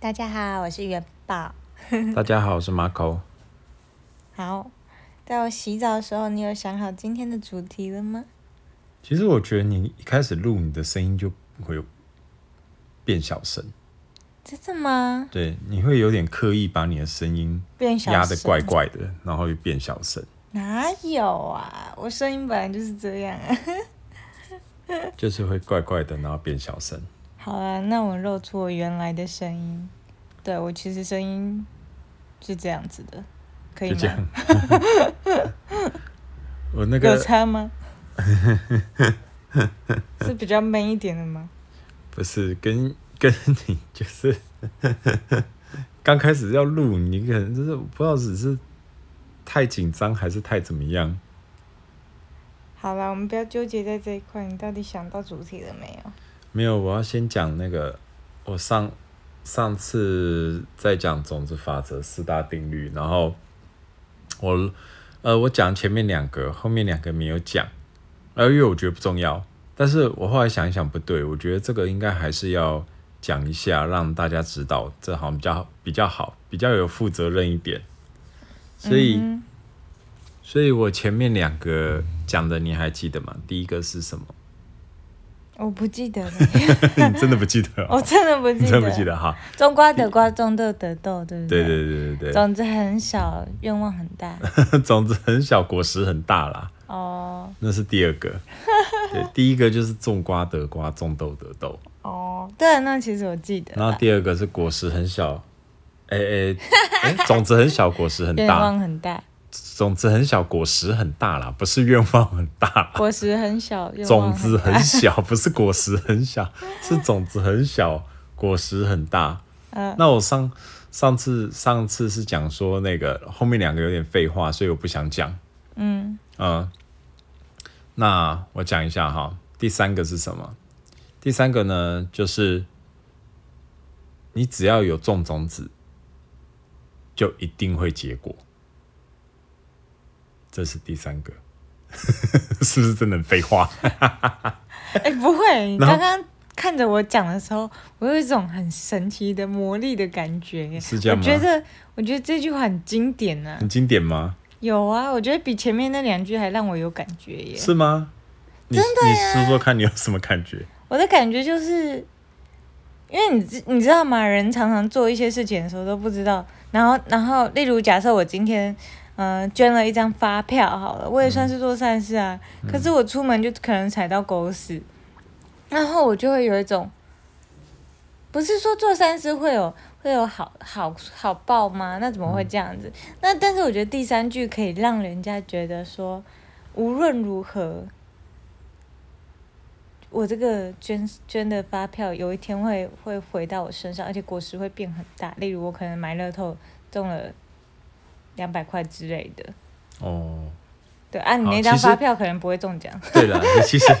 大家好，我是元宝。大家好，我是 Marco。好，在我洗澡的时候，你有想好今天的主题了吗？其实我觉得你一开始录你的声音就会变小声，真的吗？对，你会有点刻意把你的声音变小压得怪怪的，然后又变小声，哪有啊？我声音本来就是这样啊。就是会怪怪的，然后变小声。好啦，那我露出我原来的声音。对我其实声音是这样子的，可以。我那个有个差吗？是比较闷一点的吗？不是跟跟你就是 刚开始要录，你可能就是不知道只是太紧张还是太怎么样。好了，我们不要纠结在这一块。你到底想到主题了没有？没有，我要先讲那个，我上上次在讲种子法则四大定律，然后我呃我讲前面两个，后面两个没有讲，呃因为我觉得不重要，但是我后来想一想不对，我觉得这个应该还是要讲一下，让大家知道，这好像比较比较好，比较有负责任一点，所以。嗯所以我前面两个讲的你还记得吗？第一个是什么？哼我不记得了，你 真的不记得、我哦？真的不记得。你真的不记得哈？种瓜得瓜，种豆得豆，对不对对对对对种子很小，愿望很大。对，种子很小，果实很大啦，哦那是第二个。对，第一个就是种瓜得瓜，种豆得豆，哦，对，那其实我记得啦。然后第二个是果实很小，哎哎哎，种子很小，果实很大愿大，望很大，种子很小，果实很大啦，不是愿望很大。果实很小，愿种子很小，不是果实很小，是种子很小，果实很大。嗯那我上上次上次是讲说那个后面两个有点废话，所以我不想讲。嗯，嗯，那我讲一下哈，第三个是什么？第三个呢，就是你只要有种种子，就一定会结果。这是第三个，是不是真的很废话？哎，不会，你刚刚看着我讲的时候，我有一种很神奇的魔力的感觉。是这样吗我觉得，我觉得这句话很经典呢、很经典吗？有啊，我觉得比前面那两句还让我有感觉耶。是吗？真的你说说看，你有什么感觉？我的感觉就是，因为你知你知道吗？人常常做一些事情的时候都不知道，然后然后，例如假设我今天。呃，捐了一张发票好了，我也算是做善事啊。可是我出门就可能踩到狗屎，然后我就会有一种，不是说做善事会有会有好好好报吗？那怎么会这样子？那但是我觉得第三句可以让人家觉得说，无论如何，我这个捐捐的发票有一天会会回到我身上，而且果实会变很大。例如我可能买乐透中了两百块之类的，哦，对啊，你那张发票可能不会中奖，对了，其实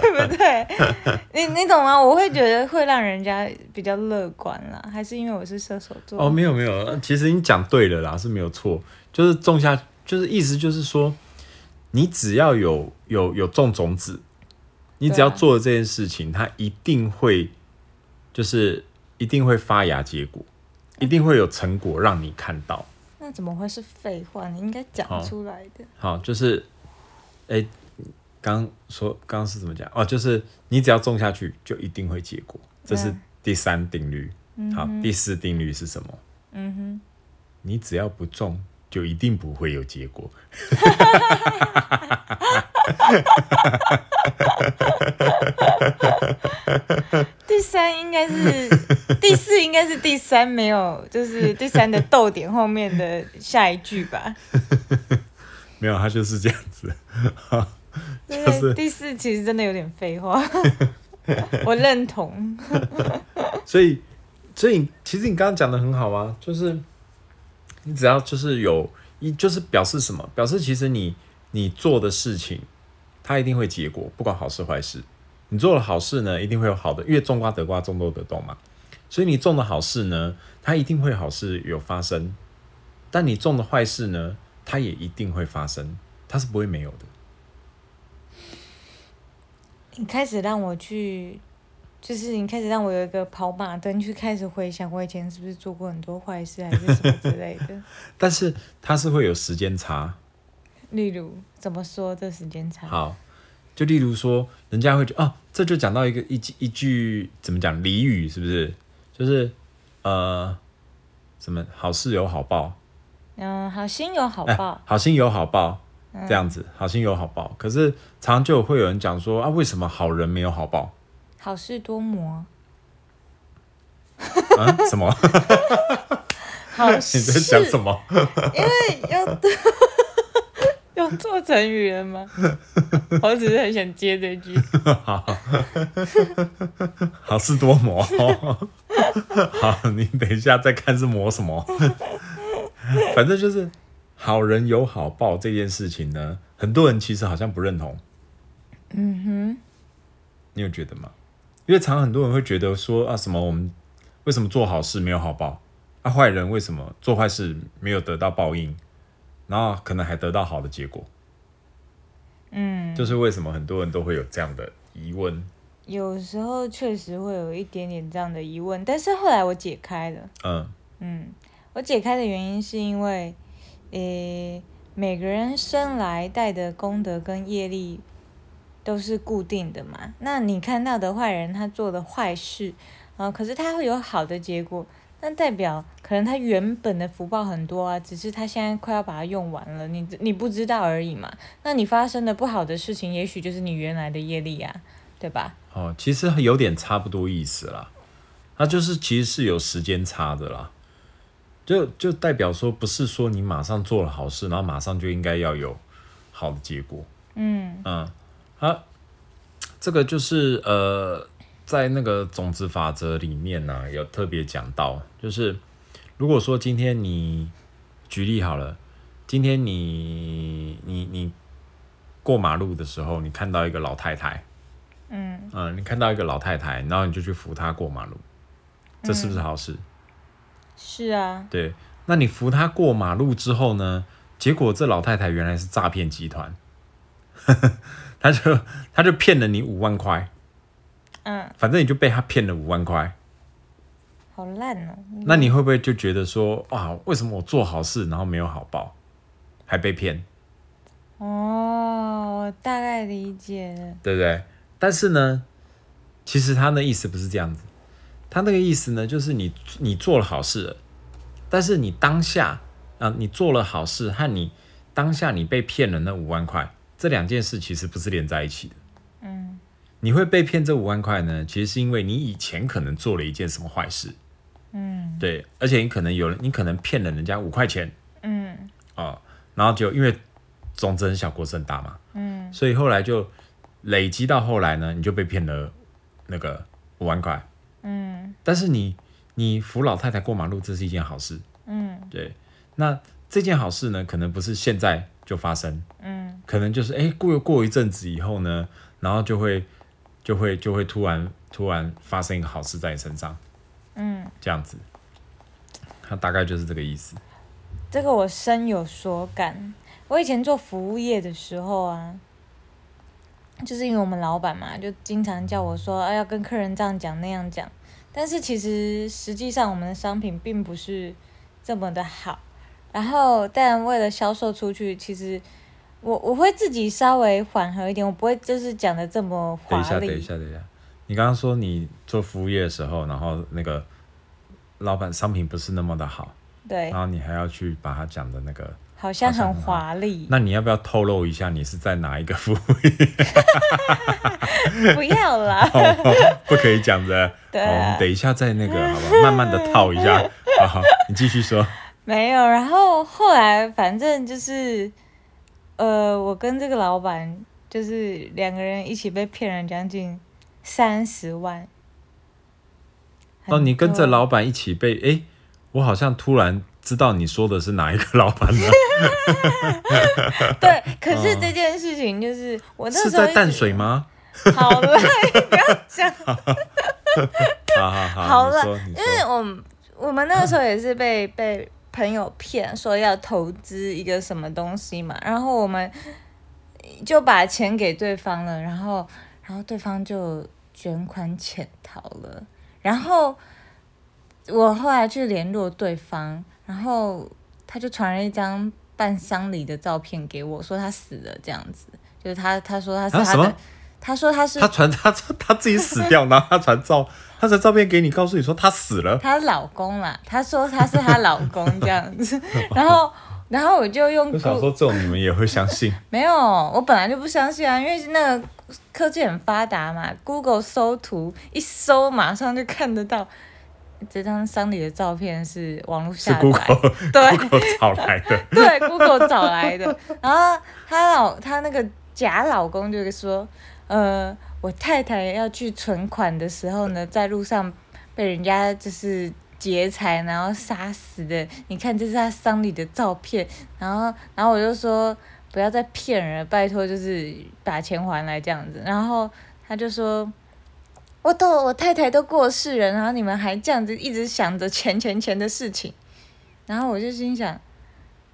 对不对？你你懂吗？我会觉得会让人家比较乐观啦，还是因为我是射手座？哦，没有没有，其实你讲对了啦，是没有错，就是种下，就是意思就是说，你只要有有有种种子，你只要做了这件事情，它一定会就是一定会发芽结果，一定会有成果让你看到。那怎么会是废话？你应该讲出来的。好，就是，哎、刚说刚刚是怎么讲？哦，就是你只要种下去，就一定会结果，这是嗯第三定律。好，第四定律是什么？嗯哼，你只要不种，就一定不会有结果。第三应该是第四，应该是第三没有，就是第三的逗点后面的下一句吧。没有，他就是这样子。对，就是第四其实真的有点废话，我认同。所以，所以其实你刚刚讲的很好啊，就是你只要就是有一，就是表示什么？表示其实你你做的事情，它一定会结果，不管好事坏事。你做了好事呢，一定会有好的，因为种瓜得瓜，种豆得豆嘛。所以你种的好事呢，它一定会好事有发生；但你种的坏事呢，它也一定会发生，它是不会没有的。你开始让我去就是你开始让我有一个跑马灯去开始回想我以前是不是做过很多坏事还是什么之类的。但是它是会有时间差。例如怎么说这时间差？好，就例如说，人家会觉得哦，这就讲到一个一句一句怎么讲俚语，是不是？就是呃，什么好事有好报，嗯，好心有好哎报，好心有好报，这样子，好心有好报。可是常常就会有人讲说啊，为什么好人没有好报？好事多磨。啊，什么？好 你在讲什么？因为要要做成语了吗？我只是很想接这句。好事多磨。好，你等一下再看是磨什么。反正就是好人有好报这件事情呢，很多人其实好像不认同。嗯哼，你有觉得吗？因为常常很多人会觉得说啊，什么我们为什么做好事没有好报？啊，坏人为什么做坏事没有得到报应，然后可能还得到好的结果？嗯，就是为什么很多人都会有这样的疑问？有时候确实会有一点点这样的疑问，但是后来我解开了。嗯嗯，我解开的原因是因为，诶、每个人生来带的功德跟业力都是固定的嘛。那你看到的坏人他做的坏事，啊、可是他会有好的结果，那代表可能他原本的福报很多啊，只是他现在快要把它用完了，你你不知道而已嘛。那你发生的不好的事情，也许就是你原来的业力啊，对吧？哦，其实有点差不多意思啦。那就是其实是有时间差的啦，就就代表说不是说你马上做了好事，然后马上就应该要有好的结果。嗯嗯，啊，这个就是呃，在那个种子法则里面呢、有特别讲到，就是如果说今天你举例好了，今天你你你过马路的时候，你看到一个老太太，嗯，嗯，你看到一个老太太，然后你就去扶她过马路，这是不是好事？是啊，对，那你扶她过马路之后呢？结果这老太太原来是诈骗集团，他就他就骗了你五万块，嗯，反正你就被他骗了五万块，好烂哦。那你会不会就觉得说，哇，为什么我做好事然后没有好报，还被骗，哦，我大概理解了。对不对？但是呢，其实他的意思不是这样子，他那个意思呢，就是你你做了好事了，但是你当下啊、你做了好事和你当下你被骗了那五万块，这两件事其实不是连在一起的。嗯你会被骗这五万块呢，其实是因为你以前可能做了一件什么坏事，嗯。对，而且你可能有人，你可能骗了人家五块钱。嗯。哦、然后就因为种子很小，果实很大嘛，嗯。所以后来就累积到后来呢，你就被骗了那个五万块。嗯。但是你你扶老太太过马路，这是一件好事，嗯。对。那这件好事呢，可能不是现在就发生，嗯。可能就是哎、过过一阵子以后呢，然后就会就会就会突然突然发生一个好事在你身上，嗯，这样子，它大概就是这个意思。这个我深有所感。我以前做服务业的时候啊，就是因为我们老板嘛，就经常叫我说，哎，要跟客人这样讲那样讲。但是其实实际上我们的商品并不是这么的好。然后，但为了销售出去，其实我我会自己稍微缓和一点，我不会就是讲的这么华等一下，等一丽。下，等一下，你刚刚说你做服务业的时候，然后那个老板商品不是那么的好，对然，后你还要去把它讲的那个，好像很华丽。那你要不要透露一下你是在哪一个服务业？不要啦，不可以讲的。对好，我们等一下再那个，好吧，慢慢的套一下。好好，你继续说。没有。然后后来反正就是，呃，我跟这个老板就是两个人一起被骗了将近三十万。哦，你跟着老板一起被，诶，我好像突然知道你说的是哪一个老板了，对，可是这件事情就是我那是时候是在淡水？吗？好了，你不要讲。好好好，好了因为，我们我们那个时候也是被被朋友骗，说要投资一个什么东西嘛，然后我们就把钱给对方了，然后然后对方就卷款潜逃了。然后我后来去联络对方，然后他就传了一张办丧礼的照片给我，说他死了这样子。就是他他说他是他的他说他是他传他他自己死掉，然后他传照，他的照片给你，告诉你说他死了。她老公啦，她说他是她老公这样子，然后然后我就用我想说，这种你们也会相信？没有，我本来就不相信啊，因为那个科技很发达嘛，Google 搜图一搜，马上就看得到这张丧礼的照片是网络是下载，Google 对 Google 找来的。对，Google 找来的。然后她老她那个假老公就说，呃，我太太要去存款的时候呢，在路上被人家就是劫财，然后杀死的。你看，这是他丧礼的照片。然后，然后我就说不要再骗人，拜托，就是把钱还来这样子。然后他就说。我都我太太都过世了，然后你们还这样子一直想着钱钱钱的事情，然后我就心想，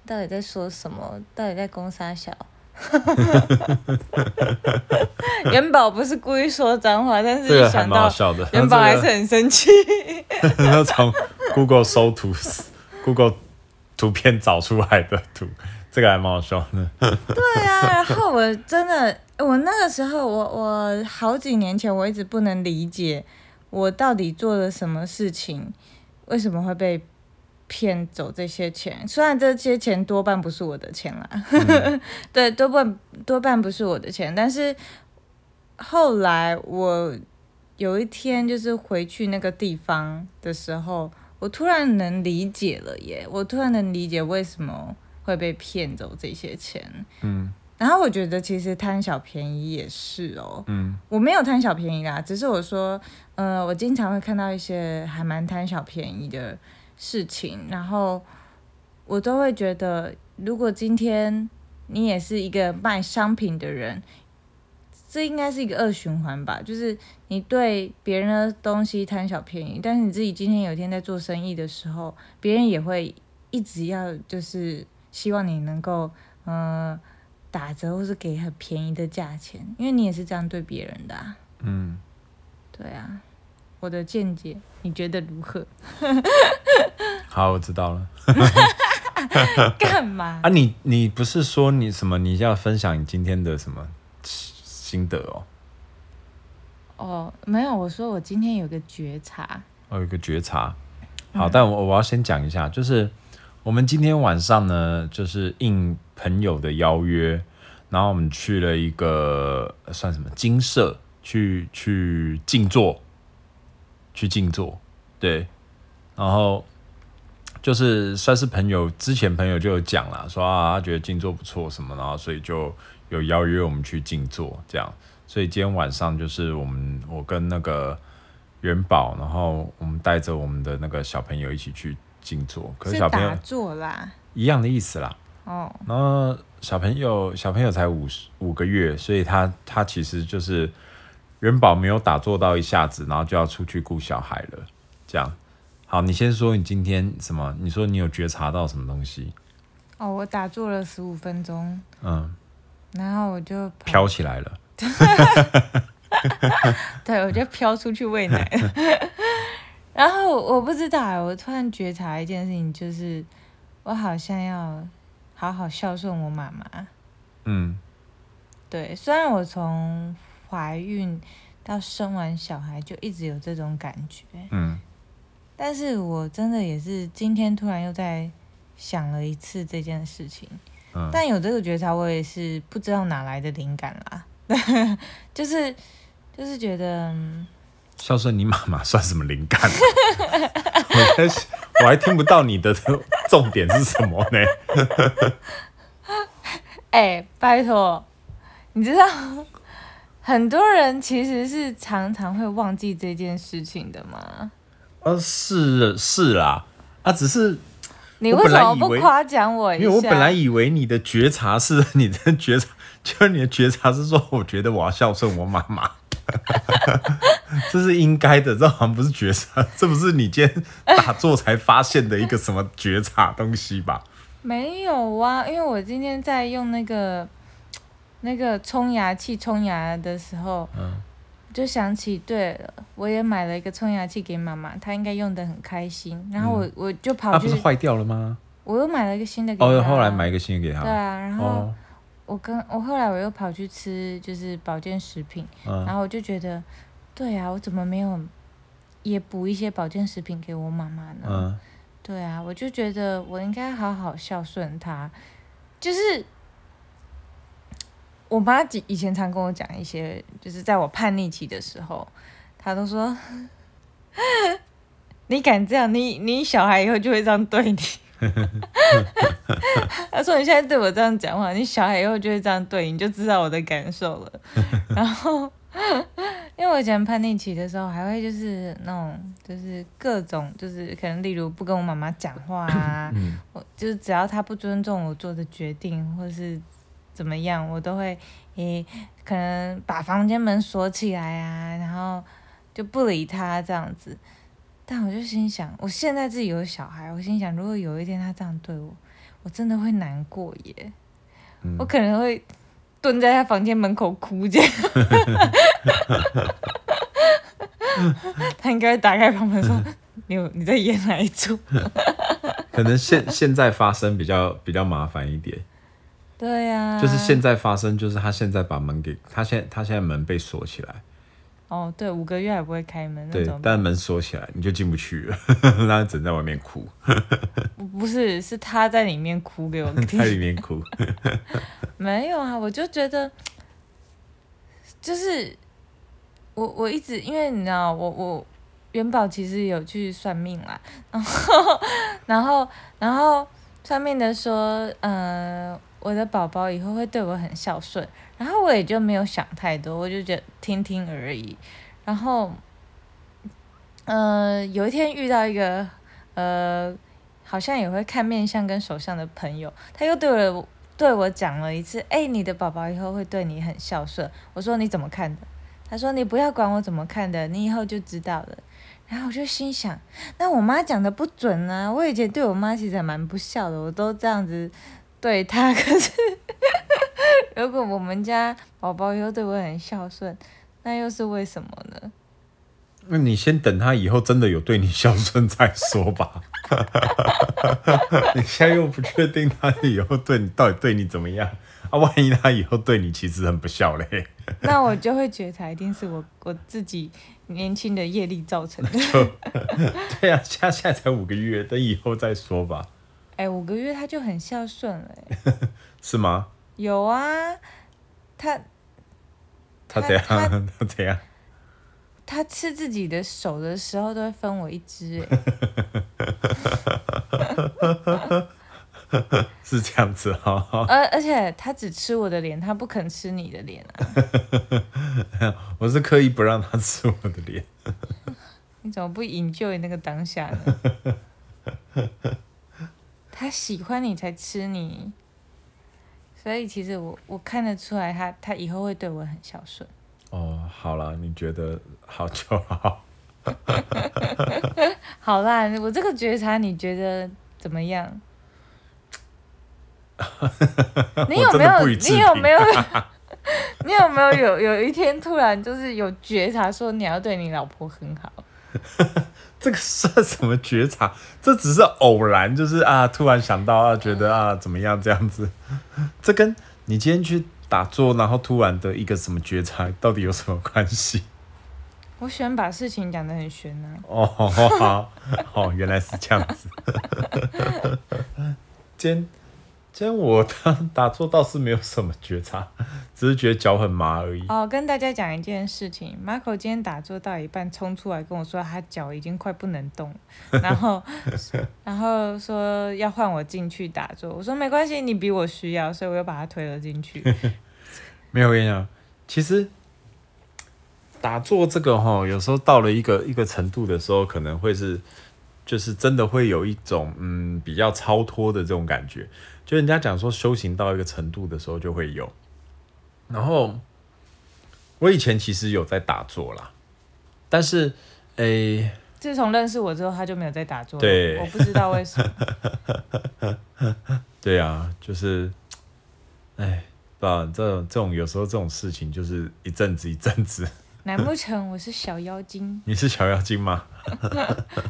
到底在说什么？到底在攻杀小？元宝不是故意说脏话，但是想到。元宝还是很生气。要从 Google 搜图，Google 图片找出来的图，这个还蛮好笑的。对啊，然后我真的，我那个时候，我我好几年前，我一直不能理解我到底做了什么事情，为什么会被骗走这些钱？虽然这些钱多半不是我的钱啦，对，多半多半不是我的钱，但是后来我有一天就是回去那个地方的时候，我突然能理解了耶！我突然能理解为什么会被骗走这些钱。嗯然后我觉得其实贪小便宜也是哦，嗯我没有贪小便宜啦，只是我说，呃，我经常会看到一些还蛮贪小便宜的事情，然后我都会觉得，如果今天你也是一个卖商品的人，这应该是一个恶循环吧，就是你对别人的东西贪小便宜，但是你自己今天有一天在做生意的时候，别人也会一直要就是希望你能够，呃。打折或是给很便宜的价钱，因为你也是这样对别人的啊。嗯，对啊，我的见解，你觉得如何？好，我知道了。干嘛？啊你，你不是说你什么？你要分享你今天的什么心得哦？哦，没有，我说我今天有个觉察。我有个觉察。好，但我我要先讲一下，就是我们今天晚上呢，就是应朋友的邀约，然后我们去了一个呃算什么金社去去静坐，去静坐，对，然后就是算是朋友，之前朋友就有讲了，说啊他觉得静坐不错什么，然后所以就有邀约我们去静坐这样，所以今天晚上就是我们我跟那个元宝，然后我们带着我们的那个小朋友一起去静坐，可是是小朋友坐啦。一样的意思啦。哦，然后小朋友小朋友才五十五个月，所以他他其实就是元宝没有打坐到一下子，然后就要出去顾小孩了。这样，好，你先说你今天什么？你说你有觉察到什么东西？哦，我打坐了十五分钟，嗯，然后我就跑飘起来了。对，我就飘出去喂奶。然后我不知道欸，我突然觉察一件事情，就是我好像要好好孝顺我妈妈。嗯对，虽然我从怀孕到生完小孩就一直有这种感觉，嗯但是我真的也是今天突然又在想了一次这件事情。嗯，但有这个觉察，我也是不知道哪来的灵感啦，就是就是觉得，嗯孝顺你妈妈算什么灵感、啊？我在想我还听不到你的重点是什么呢？哎、拜托，你知道，很多人其实是常常会忘记这件事情的嘛？呃，是是啦，啊，只是你为什么不夸奖我一下？因为我本来以为你的觉察是你的觉察，就是你的觉察是说，我觉得我要孝顺我妈妈，这是应该的，这好像不是觉察，这不是你今天打坐才发现的一个什么觉察东西吧？没有啊，因为我今天在用那个那个冲牙器冲牙的时候，嗯就想起，对了，我也买了一个冲牙器给妈妈，她应该用的很开心。然后我、我就跑去它不是，坏掉了吗？我又买了一个新的给她。哦，后来买一个新的给她。对啊，然后哦，我跟我后来我又跑去吃就是保健食品，然嗯后我就觉得，对啊，我怎么没有也补一些保健食品给我妈妈呢？嗯对啊，我就觉得我应该好好孝顺她，就是我妈以以前常跟我讲一些，就是在我叛逆期的时候，她都说，你敢这样，你你小孩以后就会这样对你。她说你现在对我这样讲话，你小孩以后就会这样对你，你就知道我的感受了。然后。因为我以前叛逆期的时候，还会就是那种，就是各种，就是可能例如不跟我妈妈讲话啊，嗯我就是只要她不尊重我做的决定，或是怎么样，我都会诶、可能把房间门锁起来啊，然后就不理他这样子。但我就心想，我现在自己有小孩，我心想，如果有一天他这样对我，我真的会难过耶，嗯我可能会蹲在他房间门口哭这样。他应该会打开房门说：“你有你在演哪一出 可能现现在发生比较比较麻烦一点，？”对呀、就是现在发生，就是他现在把门给他现他现在门被锁起来，哦，对，五个月还不会开门那对种，。但门锁起来你就进不去了，让 他只能在外面哭，不是，是他在里面哭给我听。在里。面哭，没有啊，我就觉得，就是我我一直因为你知道，我我元宝其实有去算命啦，然后然后然后算命的说，呃，我的宝宝以后会对我很孝顺，然后我也就没有想太多，我就觉得听听而已。然后，呃，有一天遇到一个呃，好像也会看面相跟手相的朋友，他又对我对我讲了一次，哎、你的宝宝以后会对你很孝顺。我说你怎么看的？他说你不要管我怎么看的，你以后就知道了。然后我就心想，那我妈讲的不准啊！我以前对我妈其实还蛮不孝的，我都这样子对他。可是 如果我们家宝宝以后对我很孝顺，那又是为什么呢？那你先等他以后真的有对你孝顺再说吧。你现在又不确定他以后对你到底对你怎么样啊？万一他以后对你其实很不孝嘞，那我就会觉察，一定是我我自己年轻的业力造成的。对啊，现在才五个月，等以后再说吧，哎、五个月他就很孝顺了、哎 是吗？有啊，他他他怎样？他 他怎样？他吃自己的手的时候都会分我一只、哎，是这样子哈、哦。而而且他只吃我的脸，他不肯吃你的脸啊！我是刻意不让他吃我的脸。你怎么不营救那个当下呢？他喜欢你才吃你，所以其实我我看得出来他，他以后会对我很孝顺。哦，好了，你觉得好就好。好啦，我这个觉察你觉得怎么样？你有没有？你有没有？你有没有有有一天突然就是有觉察，说你要对你老婆很好？这个算什么觉察？这只是偶然，就是啊，突然想到啊，觉得啊怎么样这样子。这跟你今天去打坐，然后突然的一个什么觉察，到底有什么关系？我喜欢把事情讲得很玄啊。哦，好，哦，原来是这样子。今天今天我打打坐倒是没有什么觉察，只是觉得脚很麻而已。哦，跟大家讲一件事情，Marco 今天打坐到一半冲出来跟我说，他脚已经快不能动了，然后 然后说要换我进去打坐，我说没关系，你比我需要，所以我又把他推了进去。没有，我跟你讲，其实打坐这个哈，有时候到了一个一个程度的时候，可能会是，就是真的会有一种嗯比较超脱的这种感觉。就人家讲说修行到一个程度的时候就会有。然后我以前其实有在打坐啦，但是诶、自从认识我之后，他就没有在打坐了。对我不知道为什么。对啊，就是，哎，不知道这种这种有时候这种事情就是一阵子一阵子。难不成我是小妖精？你是小妖精吗？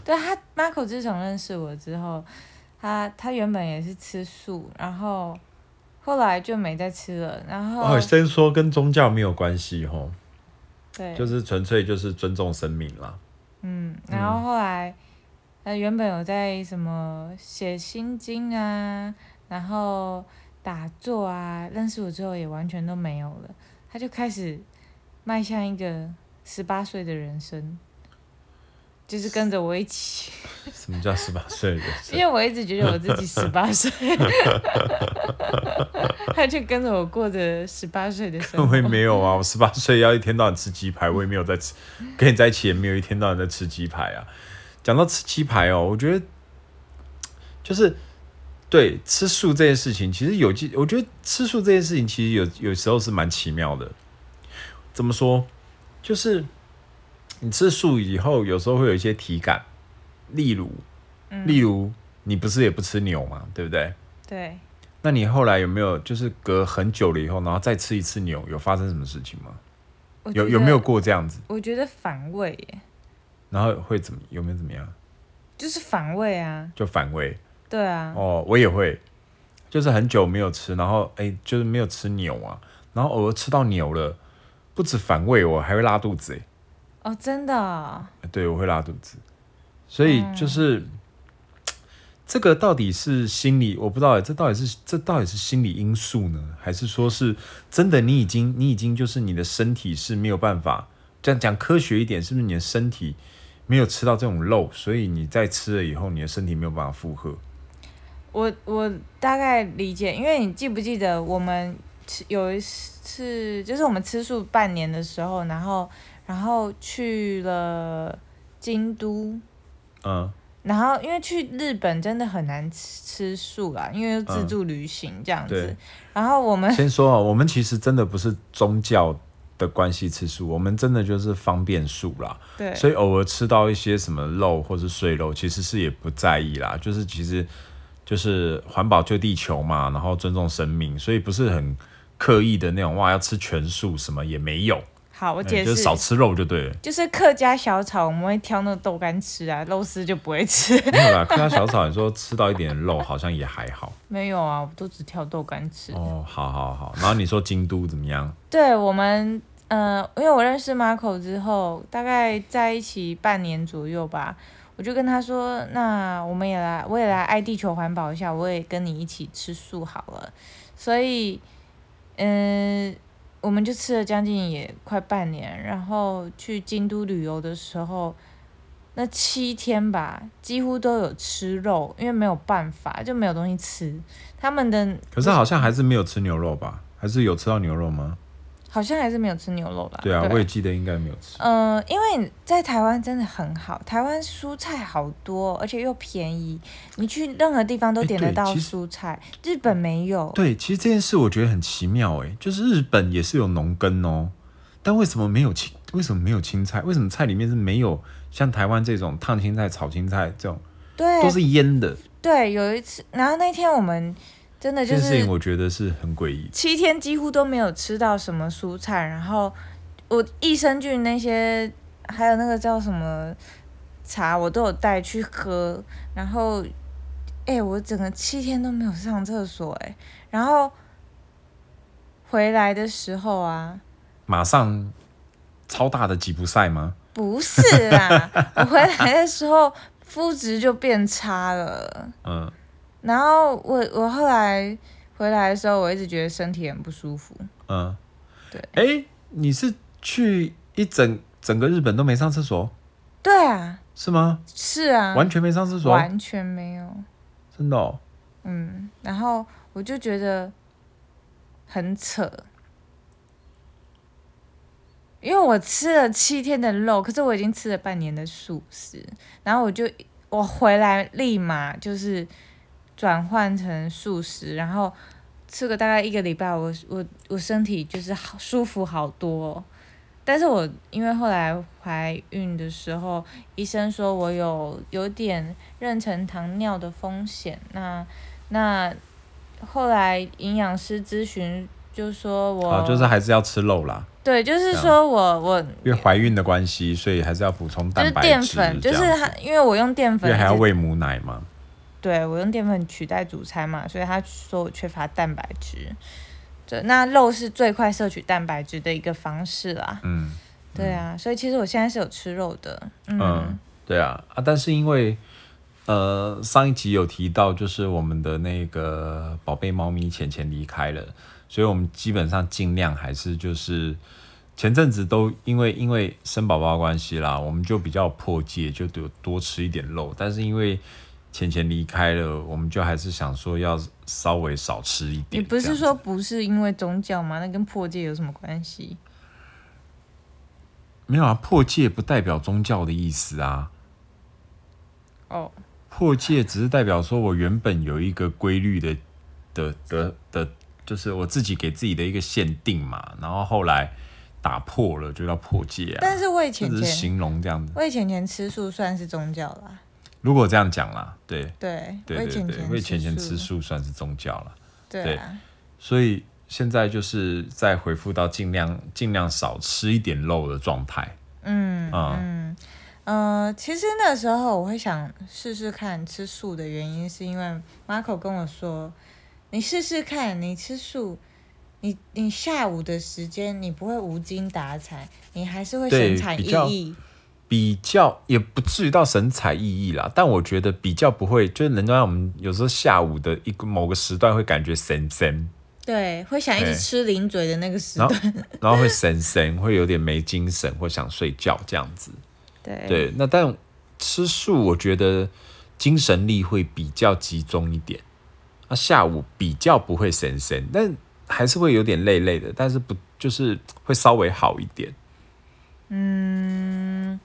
对他，Marco 自从认识我之后，他他原本也是吃素，然后后来就没再吃了，然后哦，先说跟宗教没有关系吼，对，就是纯粹就是尊重生命啦。嗯，然后后来，呃，原本有在什么写心经啊，然后打坐啊，认识我之后也完全都没有了，他就开始迈向一个十八岁的人生，就是跟着我一起，什么叫十八岁的人生因？为我一直觉得我自己十八岁，他就跟着我过着十八岁的生活我也。没有啊，我十八岁要一天到晚吃鸡排，我也没有在吃，跟你在一起也没有一天到晚在吃鸡排啊。讲到吃鸡排哦，我觉得就是对吃素这件事情，其实有记，我觉得吃素这件事情其实有有时候是蛮奇妙的。怎么说？就是你吃素以后，有时候会有一些体感，例如，例如你不是也不吃牛嘛，对不对？对，那你后来有没有就是隔很久了以后，然后再吃一次牛，有发生什么事情吗？有有没有？过这样子？我觉得反胃耶，然后会怎么有没有怎么样？就是反胃啊，就反胃对啊，哦，我也会，就是很久没有吃，然后哎，就是没有吃牛啊，然后偶尔吃到牛了，不止反胃，我还会拉肚子哎，哦，真的哦、对我会拉肚子，所以就是、这个到底是心理，我不知道哎，这到底是这到底是心理因素呢，还是说是真的你已经你已经就是你的身体是没有办法，这样讲科学一点，是不是你的身体没有吃到这种肉，所以你在吃了以后，你的身体没有办法负荷？我我大概理解，因为你记不记得我们吃有一次，就是我们吃素半年的时候，然后然后去了京都，嗯，然后因为去日本真的很难吃吃素啦，因为自助旅行这样子，对。然后我们先说哦，我们其实真的不是宗教的关系吃素，我们真的就是方便素啦。对。所以偶尔吃到一些什么肉或是碎肉，其实是也不在意啦，就是其实就是环保救地球嘛，然后尊重生命，所以不是很刻意的那种哇要吃全素什么也没有，好，我我解释，就是少吃肉就对了。就是客家小炒，我们会挑那个豆干吃啊，肉丝就不会吃。没有啦，客家小炒，你说吃到一点肉好像也还好 没有啊，我都只挑豆干吃。哦，好好好。然后你说京都怎么样？对我们，呃，因为我认识 Marco 之后，大概在一起半年左右吧，我就跟他说，那我们也来，我也来爱地球环保一下，我也跟你一起吃素好了。所以，嗯、我们就吃了将近也快半年，然后去京都旅游的时候。那七天吧，几乎都有吃肉，因为没有办法，就没有东西吃。他们的可是好像还是没有吃牛肉吧？还是有吃到牛肉吗？好像还是没有吃牛肉吧？对啊，我也记得应该没有吃。嗯，因为在台湾真的很好，台湾蔬菜好多，而且又便宜，你去任何地方都哎点得到蔬菜。日本没有，对，其实这件事我觉得很奇妙诶，就是日本也是有农耕哦，但为什么没有青？为什么没有青菜？为什么菜里面是没有像台湾这种烫青菜、炒青菜这种对都是腌的？对，有一次，然后那天我们真的就是我觉得是很诡异。七天几乎都没有吃到什么蔬菜，然后我益生菌那些，还有那个叫什么茶，我都有带去喝，然后，哎、我整个七天都没有上厕所，哎，然后回来的时候啊，马上超大的吉普赛吗？不是啦，我回来的时候肤质就变差了，嗯，然后我我后来回来的时候，我一直觉得身体很不舒服，嗯，对哎，你是去一整整个日本都没上厕所对啊，是吗？是啊，完全没上厕所？完全没有。真的哦？嗯，然后我就觉得很扯，因为我吃了七天的肉，可是我已经吃了半年的素食，然后我就我回来立马就是转换成素食，然后吃个大概一个礼拜，我我我身体就是好舒服好多哦、但是我因为后来怀孕的时候，医生说我有有点妊娠糖尿的风险，那那后来营养师咨询就说我、啊，就是还是要吃肉啦。对，就是说我我因为怀孕的关系，所以还是要补充就是蛋白质，淀粉，就是它，因为我用淀粉因为还要喂母奶嘛。对我用淀粉取代主餐嘛，所以他说我缺乏蛋白质。对，那肉是最快摄取蛋白质的一个方式啦。嗯对啊，所以其实我现在是有吃肉的。嗯，嗯，对啊啊，但是因为呃上一集有提到，就是我们的那个宝贝猫咪浅浅离开了，所以我们基本上尽量还是就是前阵子都因为因为生宝宝的关系啦，我们就比较破戒，就多多吃一点肉，但是因为浅浅离开了，我们就还是想说要稍微少吃一点。你不是说不是因为宗教吗？那跟破戒有什么关系？没有啊？破戒不代表宗教的意思啊。哦，破戒只是代表说我原本有一个规律的的的的，就是我自己给自己的一个限定嘛，然后后来打破了，就叫破戒啊。但是为这只是钱钱形容这样子。魏钱钱吃素算是宗教啦。如果这样讲啦，对对，对对对，为钱钱为钱钱吃吃素算是宗教了。对啊，所以现在就是在回复到尽量尽量少吃一点肉的状态。嗯嗯嗯呃，其实那时候我会想试试看吃素的原因，是因为 Marco 跟我说，你试试看，你吃素。你你下午的时间你不会无精打采，你还是会对神采比较奕奕。比较也不至于到神采奕奕啦，但我觉得比较不会，就是人家让我们有时候下午的一个某个时段会感觉神神，对，会想一直吃零嘴的那个时段。然后会神神，会有点没精神，或想睡觉这样子。对对，那但吃素，我觉得精神力会比较集中一点。那下午比较不会神神，但还是会有点累累的，但是不就是会稍微好一点。嗯，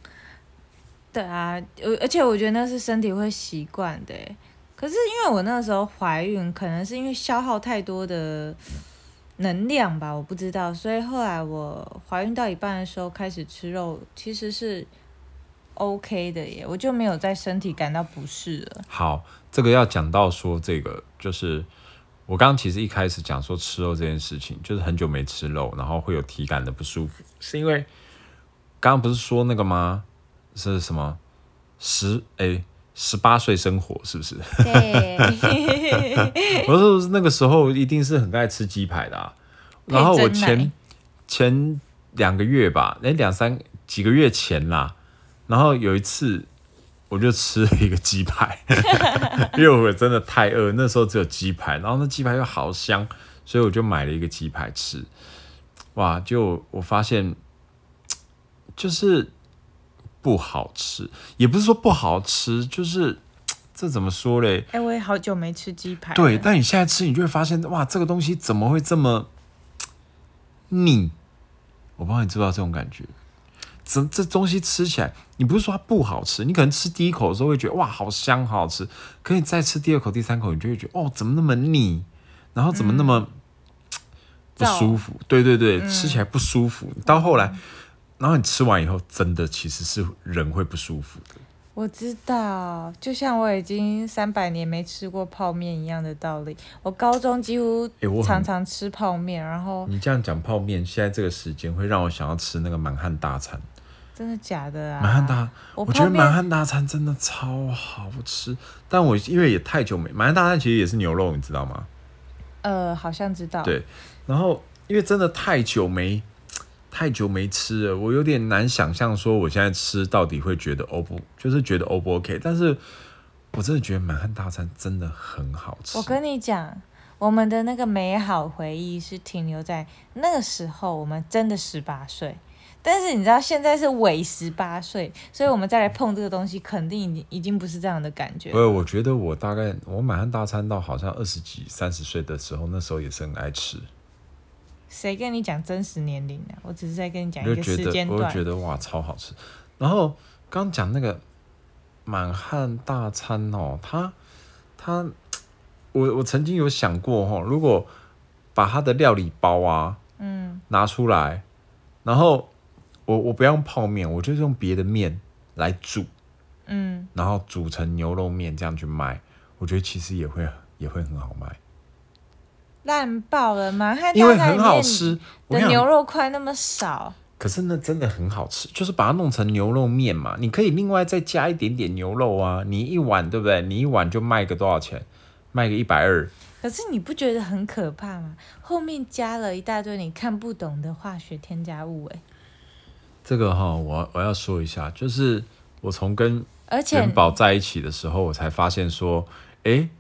对啊，而而且我觉得那是身体会习惯的。可是因为我那时候怀孕，可能是因为消耗太多的能量吧，我不知道，所以后来我怀孕到一半的时候开始吃肉，其实是 OK 的耶，我就没有在身体感到不适了。好，这个要讲到说这个，就是我刚刚其实一开始讲说吃肉这件事情，就是很久没吃肉，然后会有体感的不舒服，是因为刚刚不是说那个吗？是什么？十哎十八岁生活是不是？对，我说那个时候一定是很爱吃鸡排的、啊，然后我前前两个月吧，哎两三几个月前啦，然后有一次我就吃了一个鸡排，因为我真的太饿，那时候只有鸡排，然后那鸡排又好香，所以我就买了一个鸡排吃，哇，就我发现就是不好吃，也不是说不好吃，就是这怎么说嘞？哎、我也好久没吃鸡排。对，但你现在吃，你就会发现，哇，这个东西怎么会这么腻？我不知道你知不知道这种感觉。这这东西吃起来，你不是说它不好吃，你可能吃第一口的时候会觉得哇，好香，好好吃。可你再吃第二口、第三口，你就会觉得哦，怎么那么腻？然后怎么那么、不舒服？对对对，吃起来不舒服。到后来，然后你吃完以后，真的其实是人会不舒服的。我知道，就像我已经三百年没吃过泡面一样的道理。我高中几乎常常吃泡面，然后你这样讲泡面，现在这个时间会让我想要吃那个满汉大餐。真的假的啊？满汉大，我我觉得满汉大餐真的超好吃，但我因为也太久没满汉大餐其实也是牛肉，你知道吗？呃，好像知道。对，然后因为真的太久没太久没吃了，我有点难想象说我现在吃到底会觉得 O 不，就是觉得 O 不 OK，但是我真的觉得满汉大餐真的很好吃。我跟你讲，我们的那个美好回忆是停留在那个时候，我们真的十八岁。但是你知道现在是伪十八岁，所以我们再来碰这个东西，肯定已经已经不是这样的感觉不。是，我觉得我大概我满汉大餐到好像二十几、三十岁的时候，那时候也是很爱吃，谁跟你讲真实年龄呢、我只是在跟你讲一个我就觉得我就时间段。觉得哇超好吃。然后刚讲那个满汉大餐哦，它它我我曾经有想过哈、哦，如果把它的料理包啊嗯，拿出来，然后我我不要用泡面，我就是用别的面来煮，嗯，然后煮成牛肉面这样去卖，我觉得其实也会也会很好卖。烂爆了吗？它因为很好吃。的牛肉块那么少，可是那真的很好吃，就是把它弄成牛肉面嘛。你可以另外再加一点点牛肉啊。你一碗对不对？你一碗就卖个多少钱？卖个一百二。可是你不觉得很可怕吗？后面加了一大堆你看不懂的化学添加物、哎，这个哈，我我要说一下，就是我从跟元宝在一起的时候，我才发现说，诶，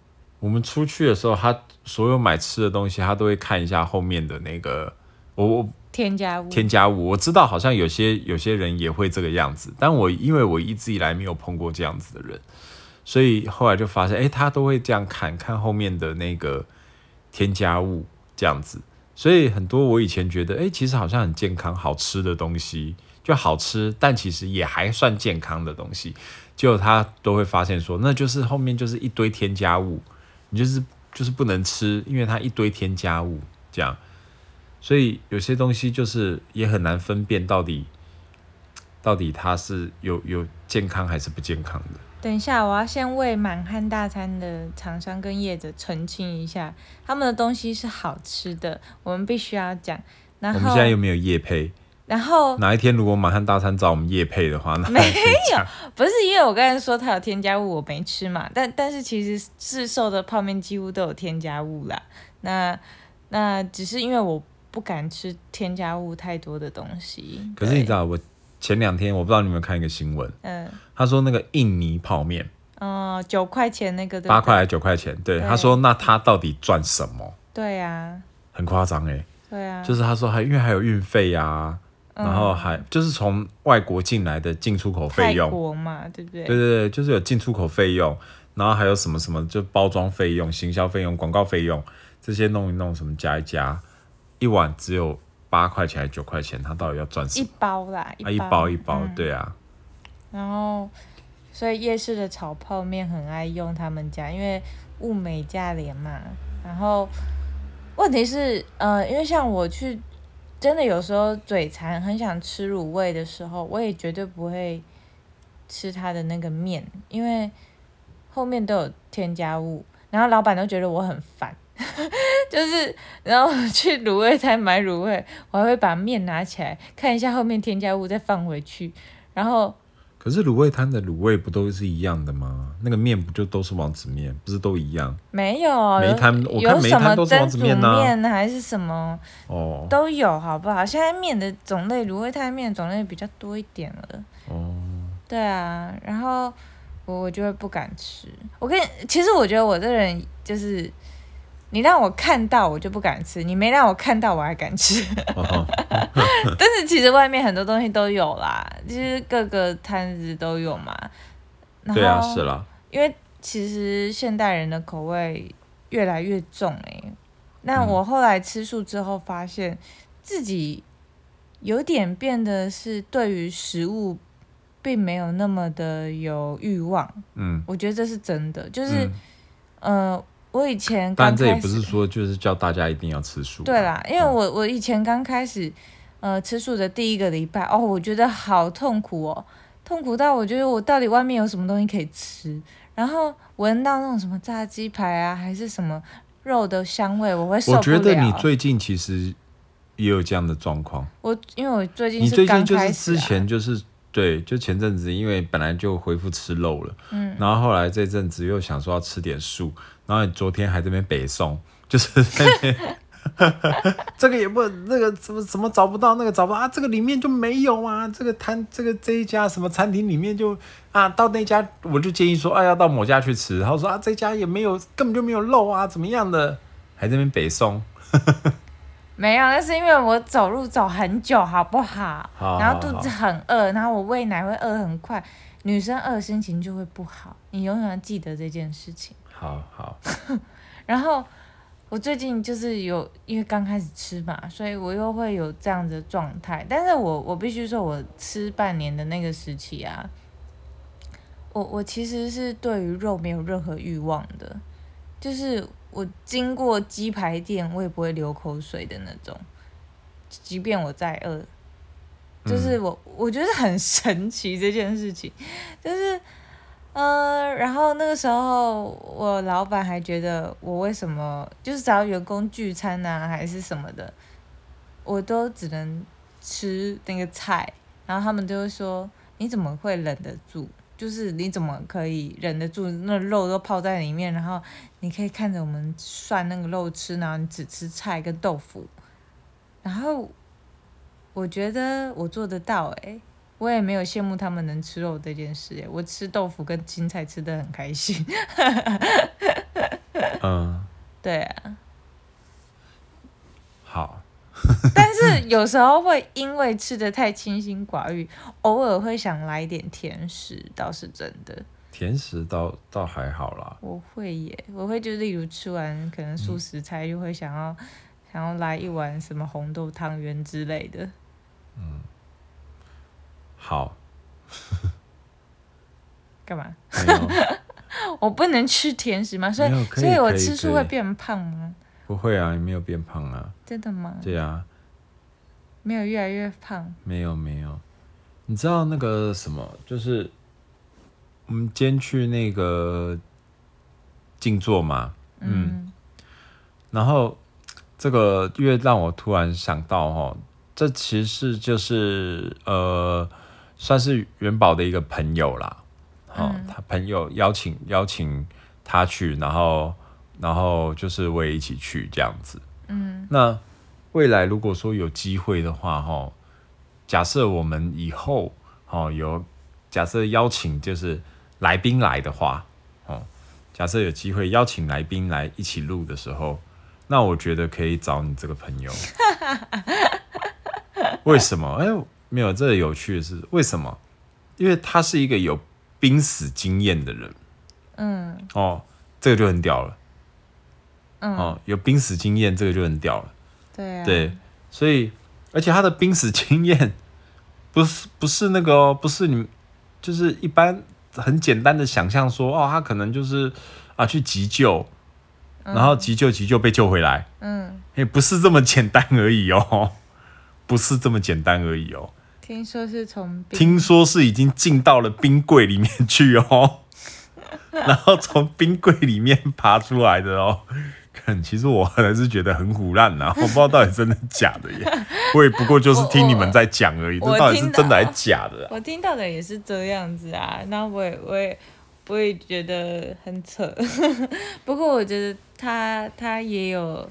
我们出去的时候，他所有买吃的东西，他都会看一下后面的那个我我添加物，添加物。我知道好像有些有些人也会这个样子，但我因为我一直以来没有碰过这样子的人，所以后来就发现，诶，他都会这样看看后面的那个添加物这样子。所以很多我以前觉得，诶，其实好像很健康、好吃的东西，就好吃，但其实也还算健康的东西，结果他都会发现说，那就是后面就是一堆添加物，你就是就是不能吃，因为它一堆添加物这样，所以有些东西就是也很难分辨到底到底它是有有健康还是不健康的。等一下，我要先为满汉大餐的厂商跟业者澄清一下，他们的东西是好吃的，我们必须要讲。然我们现在又没有业配？然后哪一天如果满汉大餐找我们叶配的话，那没还可以讲。不是因为我刚才说它有添加物，我没吃嘛，但但是其实市售的泡面几乎都有添加物啦。那那只是因为我不敢吃添加物太多的东西。可是你知，道，我前两天我不知道你有没有看一个新闻，嗯。他说那个印尼泡面哦，九块钱那个对对？八块还是九块钱，对，对。他说那他到底赚什么？对啊，很夸张哎，对啊，就是他说还因为还有运费呀，嗯然后还就是从外国进来的进出口费泰用，国嘛，对不对？对对对，就是有进出口费用，然后还有什么什么就包装费用、行销费用、广告费用这些弄一弄，什么加一加，一碗只有八块钱还是九块钱，他到底要赚什么一？包啦，啊，一包一包，嗯对啊，然后，所以夜市的炒泡面很爱用他们家，因为物美价廉嘛。然后，问题是，呃，因为像我去，真的有时候嘴馋，很想吃卤味的时候，我也绝对不会吃它的那个面，因为后面都有添加物，然后老板都觉得我很烦。就是，然后去卤味摊买卤味，我还会把面拿起来看一下后面添加物，再放回去。然后可是卤味摊的卤味不都是一样的吗？那个面不就都是王子面，不是都一样？没有，每一摊有我看每一有什么摊都是王子面啊面还是什么哦都有，好不好？现在面的种类，卤味摊面的种类比较多一点了。哦，对啊，然后我我就会不敢吃。我跟你，其实我觉得我这人就是，你让我看到我就不敢吃，你没让我看到我还敢吃。哦 但是其实外面很多东西都有啦，就是各个摊子都有嘛。对啊，是啦，因为其实现代人的口味越来越重诶、那嗯我后来吃素之后，发现自己有点变得是对于食物并没有那么的有欲望。嗯，我觉得这是真的，就是、嗯呃，我以前当刚开始然这也不是说就是叫大家一定要吃素啊，对啦，因为我我以前刚开始呃吃素的第一个礼拜，哦，我觉得好痛苦哦，痛苦到我觉得我到底外面有什么东西可以吃，然后闻到那种什么炸鸡排啊，还是什么肉的香味，我会受不了。我觉得你最近其实也有这样的状况，我因为我最近你最近就是之前就是对，就前阵子因为本来就恢复吃肉了，嗯，然后后来这阵子又想说要吃点素，然后你昨天还在那边北送，就是在那边 这个也不那个怎么怎么找不到，那个找不到啊，这个里面就没有啊，这个摊这个这一家什么餐厅里面就啊，到那家我就建议说，啊要到某家去吃，然后说啊这家也没有，根本就没有肉啊，怎么样的，还在那边北宋，没有，那是因为我走路走很久，好不好？然后肚子很饿，然后我喂奶会饿很快，女生饿心情就会不好，你永远记得这件事情。好好，然后我最近就是有，因为刚开始吃嘛，所以我又会有这样的状态。但是我我必须说，我吃半年的那个时期啊，我我其实是对于肉没有任何欲望的，就是我经过鸡排店，我也不会流口水的那种，即便我再饿。就是我，我觉得很神奇这件事情，就是嗯，然后那个时候我老板还觉得我为什么就是只要员工聚餐啊还是什么的，我都只能吃那个菜，然后他们就会说你怎么会忍得住？就是你怎么可以忍得住？那肉都泡在里面，然后你可以看着我们涮那个肉吃，然后你只吃菜跟豆腐。然后我觉得我做得到诶、我也没有羡慕他们能吃肉这件事、诶，我吃豆腐跟青菜吃的很开心。嗯，对啊，好，但是有时候会因为吃的太清心寡欲，偶尔会想来一点甜食，倒是真的。甜食倒倒还好啦。我会耶，我会就例如吃完可能素食菜，就会想要、想要来一碗什么红豆汤圆之类的。好，干嘛？我不能吃甜食吗？所以所以我吃素会变胖吗？不会啊，你没有变胖啊。真的吗？对啊，没有越来越胖。没有没有。你知道那个什么，就是我们今天去那个静坐嘛，嗯然后这个越让我突然想到哈，这其实就是呃，算是元宝的一个朋友啦。哦，嗯他朋友邀请邀请他去，然后然后就是我也一起去这样子。嗯那未来如果说有机会的话，哈，假设我们以后哦有假设邀请就是来宾来的话，哦，假设有机会邀请来宾来一起录的时候，那我觉得可以找你这个朋友。为什么？哎、没有，这个有趣的是为什么？因为他是一个有濒死经验的人。嗯。哦，这个就很屌了。嗯，哦，有濒死经验，这个就很屌了。对啊，对，所以而且他的濒死经验 不是不是那个哦，不是你就是一般很简单的想象说哦，他可能就是啊去急救，然后急救急救被救回来，嗯，也不是这么简单而已哦，不是这么简单而已哦。听说是从听说是已经进到了冰柜里面去哦，然后从冰柜里面爬出来的哦。看，其实我还是觉得很胡乱呐，我不知道到底真的假的耶。我也不过就是听你们在讲而已，这到底是真的还是假的啊、我听到的也是这样子啊，那我也我也我也觉得很扯，不过我觉得他他也有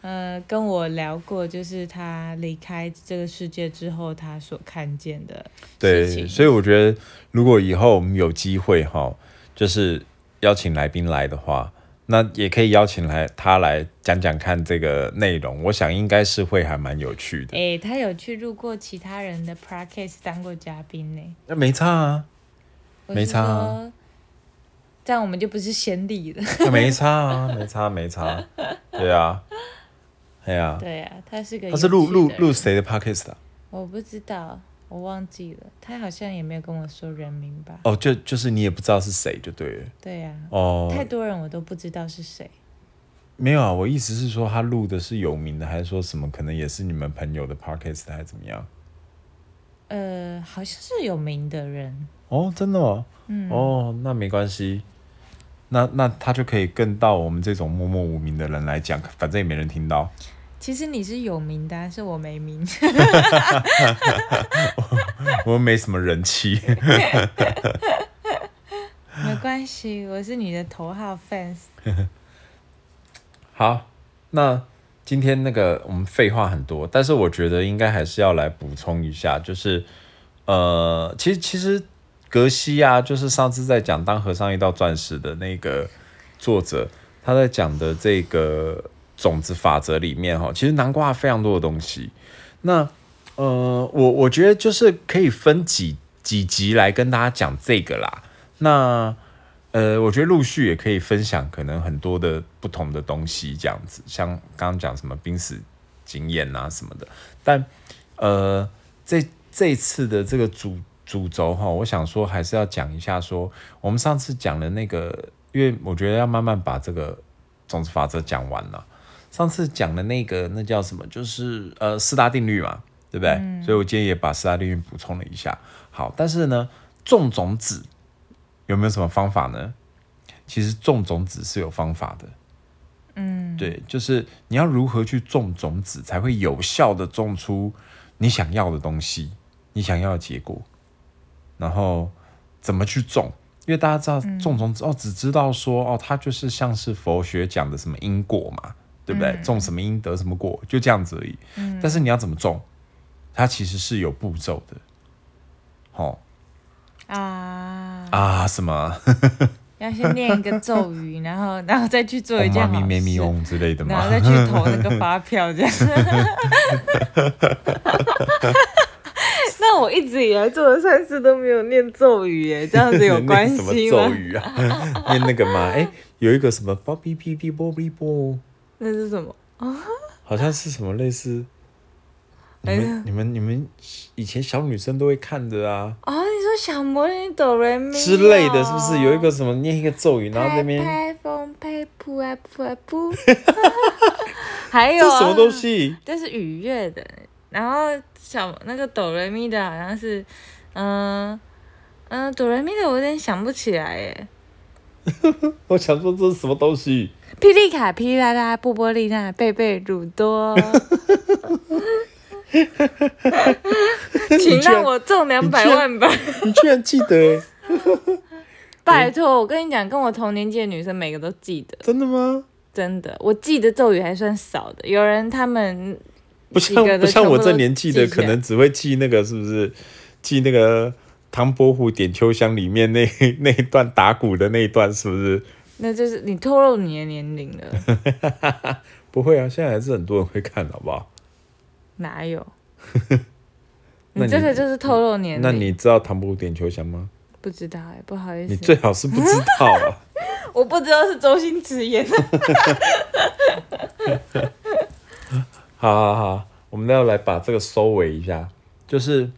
呃跟我聊过，就是他离开这个世界之后他所看见的对，所以我觉得如果以后我们有机会哈，就是邀请来宾来的话，那也可以邀请来他来讲讲看这个内容，我想应该是会还蛮有趣的。诶，他有去录过其他人的 p r a c t i c e 当过嘉宾呢。那没差啊，没差啊，这样我们就不是先例了。那没差啊，没差没差，对啊，对啊，对啊，他是个他是录录录谁的 podcast 啊？我不知道，我忘记了，他好像也没有跟我说人名吧？哦，就就是你也不知道是谁就对了。对呀、哦，太多人我都不知道是谁。没有啊，我意思是说他录的是有名的，还是说什么可能也是你们朋友的 podcast 还是怎么样？呃，好像是有名的人，哦，真的哦，嗯，哦，那没关系，那那他就可以更到我们这种默默无名的人来讲，反正也没人听到。其实你是有名的啊、是我没名。我 我没什么人气。没关系，我是你的头号 fans。好，那今天那个我们废话很多，但是我觉得应该还是要来补充一下，就是呃，其实其实格西啊，就是上次在讲《当和尚遇到钻石》的那个作者，他在讲的这个种子法则里面哈，其实南瓜非常多的东西。那呃，我我觉得就是可以分几几集来跟大家讲这个啦。那呃，我觉得陆续也可以分享可能很多的不同的东西，这样子，像刚刚讲什么濒死经验啊什么的。但呃，这这次的这个主主轴哈，我想说还是要讲一下说，我们上次讲的那个，因为我觉得要慢慢把这个种子法则讲完了。上次讲的那个那叫什么？就是呃四大定律嘛，对不对？所以我今天也把四大定律补充了一下。好，但是呢，种种子有没有什么方法呢？其实种种子是有方法的。嗯，对，就是你要如何去种种子，才会有效的种出你想要的东西，你想要的结果。然后怎么去种？因为大家知道种种子、哦，只知道说哦，它就是像是佛学讲的什么因果嘛，对不对？种什么因得什么果，就这样子而已。但是你要怎么种？它其实是有步骤的。哦啊，啊，什么要先念一个咒语，然后然后再去做一件好妈咪咩咪事，嗡之类的然后？再去投那个发票，这样。那我一直以来做的善事都没有念咒语耶，这样子有关念什么系吗？咒语啊？念那个嘛？哎、有一个什么啵哔哔哔啵哔啵，那是什么？好像是什么类似。你哎们、你们、你们以前小女生都会看的啊哦，你说小魔女哆瑞咪之类的，是不是？有一个什么念一个咒语，然后那边拍拍风拍噗啊噗啊噗，还有、啊、这什么东？西？这是愉悦的，然后小那个哆瑞咪的好像是，嗯、嗯，哆瑞咪的我有点想不起来耶。我想说这是什么东西？霹雳卡、霹雳啦啦、波波丽娜、贝贝鲁多，请让我中两百万吧！你居然记得、欸？拜托，我跟你讲，跟我同年纪的女生每个都记得，真的吗？真的，我记得咒语还算少的。有人他们不像不像我这年纪的，可能只会记那个是不是？记那个唐伯虎点秋香里面那 那一段打鼓的那一段，是不是？那就是你透露你的年龄了，不会啊，现在还是很多人会看，好不好？哪有？你你这个就是透露年龄。那你知道唐伯虎点秋香吗？不知道哎、不好意思你，最好是不知道啊。我不知道是周星驰演的。好好好，我们要来把这个收尾一下，就是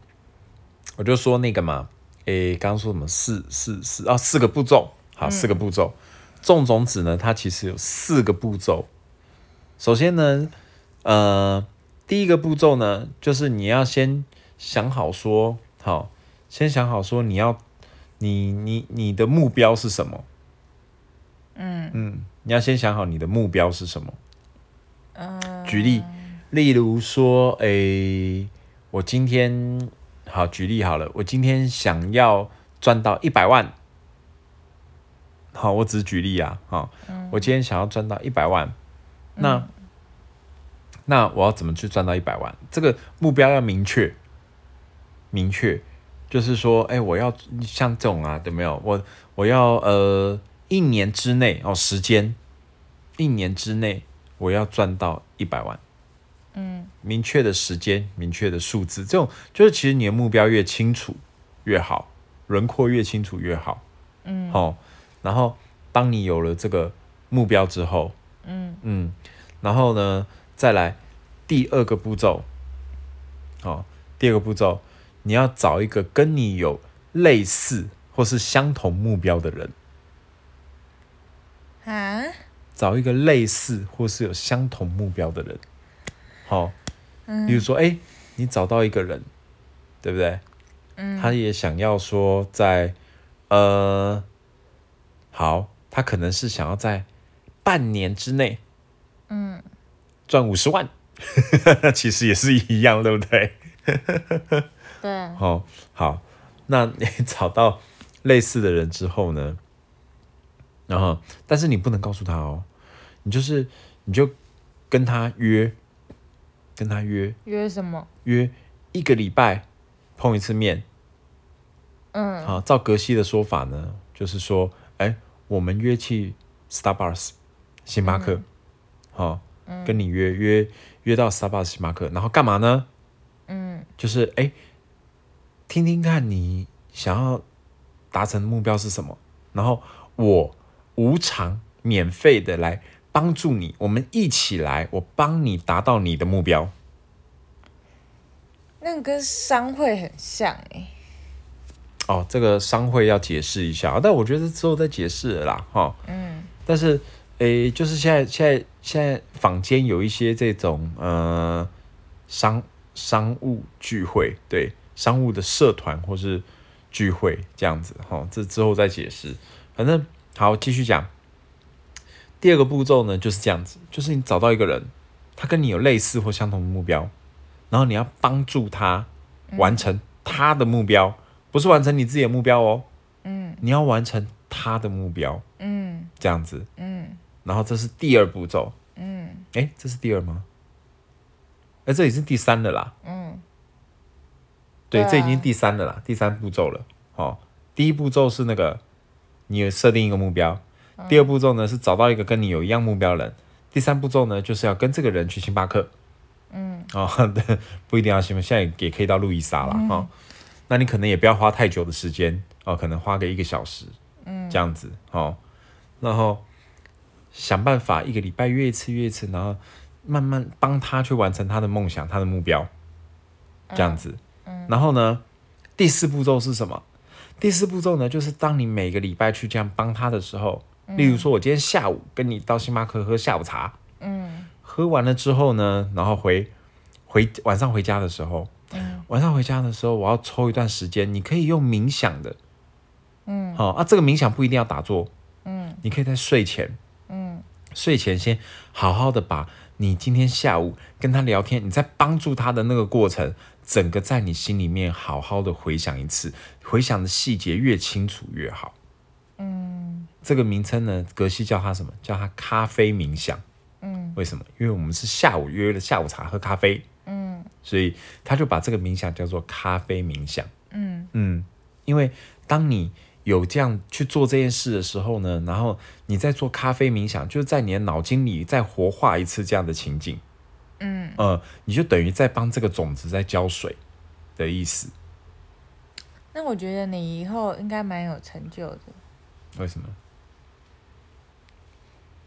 我就说那个嘛，诶，刚刚说什么四四四啊，四个步骤，好，四个步骤。种种子呢，它其实有四个步骤。首先呢，呃，第一个步骤呢，就是你要先想好说，好，先想好说你要你你你的目标是什么。嗯嗯，你要先想好你的目标是什么。嗯，举例，例如说，诶、我今天好举例好了，我今天想要赚到一百万，好，我只是举例啊，好，我今天想要赚到一百万，那、那我要怎么去赚到一百万？这个目标要明确，明确，就是说，哎、我要像这种啊，有没有？我我要呃一年之内哦，时间一年之内我要赚到一百万。嗯。明确的时间、明确的数字，这种就是其实你的目标越清楚越好，轮廓越清楚越好。嗯。好、然后当你有了这个目标之后，嗯。嗯，然后呢，再来第二个步骤，好、第二个步骤，你要找一个跟你有类似或是相同目标的人，啊，找一个类似或是有相同目标的人，好、嗯比如说，哎、你找到一个人，对不对？嗯他也想要说在，呃，好，他可能是想要在半年之内嗯赚五十万，其实也是一样，对不对？对，哦，好，那你找到类似的人之后呢，然后，但是你不能告诉他哦，你就是你就跟他约，跟他约。约什么？约一个礼拜碰一次面。嗯。好，照格西的说法呢，就是说，哎，我们约去 Starbucks 星巴克，好、跟你约约约到 Starbucks 星巴克，然后干嘛呢？嗯。就是哎，听听看你想要达成的目标是什么，然后我无偿免费的来帮助你，我们一起来，我帮你达到你的目标。那个跟商会很像哎、哦，这个商会要解释一下，但我觉得之后再解释了啦，哈、嗯但是，诶，就是现在现在现在坊间有一些这种呃商商务聚会，对商务的社团或是聚会这样子，哈，这之后再解释。反正好，继续讲。第二个步骤呢，就是这样子，就是你找到一个人，他跟你有类似或相同的目标，然后你要帮助他完成他的目标，不是完成你自己的目标哦。嗯，你要完成他的目标。嗯，这样子。嗯，然后这是第二步骤。嗯，哎，这是第二吗？哎，这已经第三的啦。嗯，对，这已经第三的啦，第三步骤了。哦，第一步骤是那个你设定一个目标。第二步骤呢是找到一个跟你有一样目标的人，第三步骤呢就是要跟这个人去星巴克，嗯，哦，对，不一定要星巴克，现在也可以到路易莎了哈。那你可能也不要花太久的时间哦，可能花个一个小时，嗯，这样子哦，然后想办法一个礼拜约一次约一次，然后慢慢帮他去完成他的梦想、他的目标，这样子，嗯，然后呢，第四步骤是什么？第四步骤呢，就是当你每个礼拜去这样帮他的时候。例如说，我今天下午跟你到星巴克喝下午茶，嗯，喝完了之后呢，然后回回晚上回家的时候，嗯，晚上回家的时候，我要抽一段时间，你可以用冥想的，嗯，好啊，这个冥想不一定要打坐，嗯，你可以在睡前，嗯，睡前先好好的把你今天下午跟他聊天，你在帮助他的那个过程，整个在你心里面好好的回想一次，回想的细节越清楚越好，嗯。这个名称呢，格西叫它什么？叫它咖啡冥想。嗯，为什么？因为我们是下午约了下午茶喝咖啡。嗯，所以他就把这个冥想叫做咖啡冥想。嗯嗯，因为当你有这样去做这件事的时候呢，然后你在做咖啡冥想，就是在你的脑筋里再活化一次这样的情景。嗯呃，你就等于在帮这个种子在浇水的意思。那我觉得你以后应该蛮有成就的。为什么？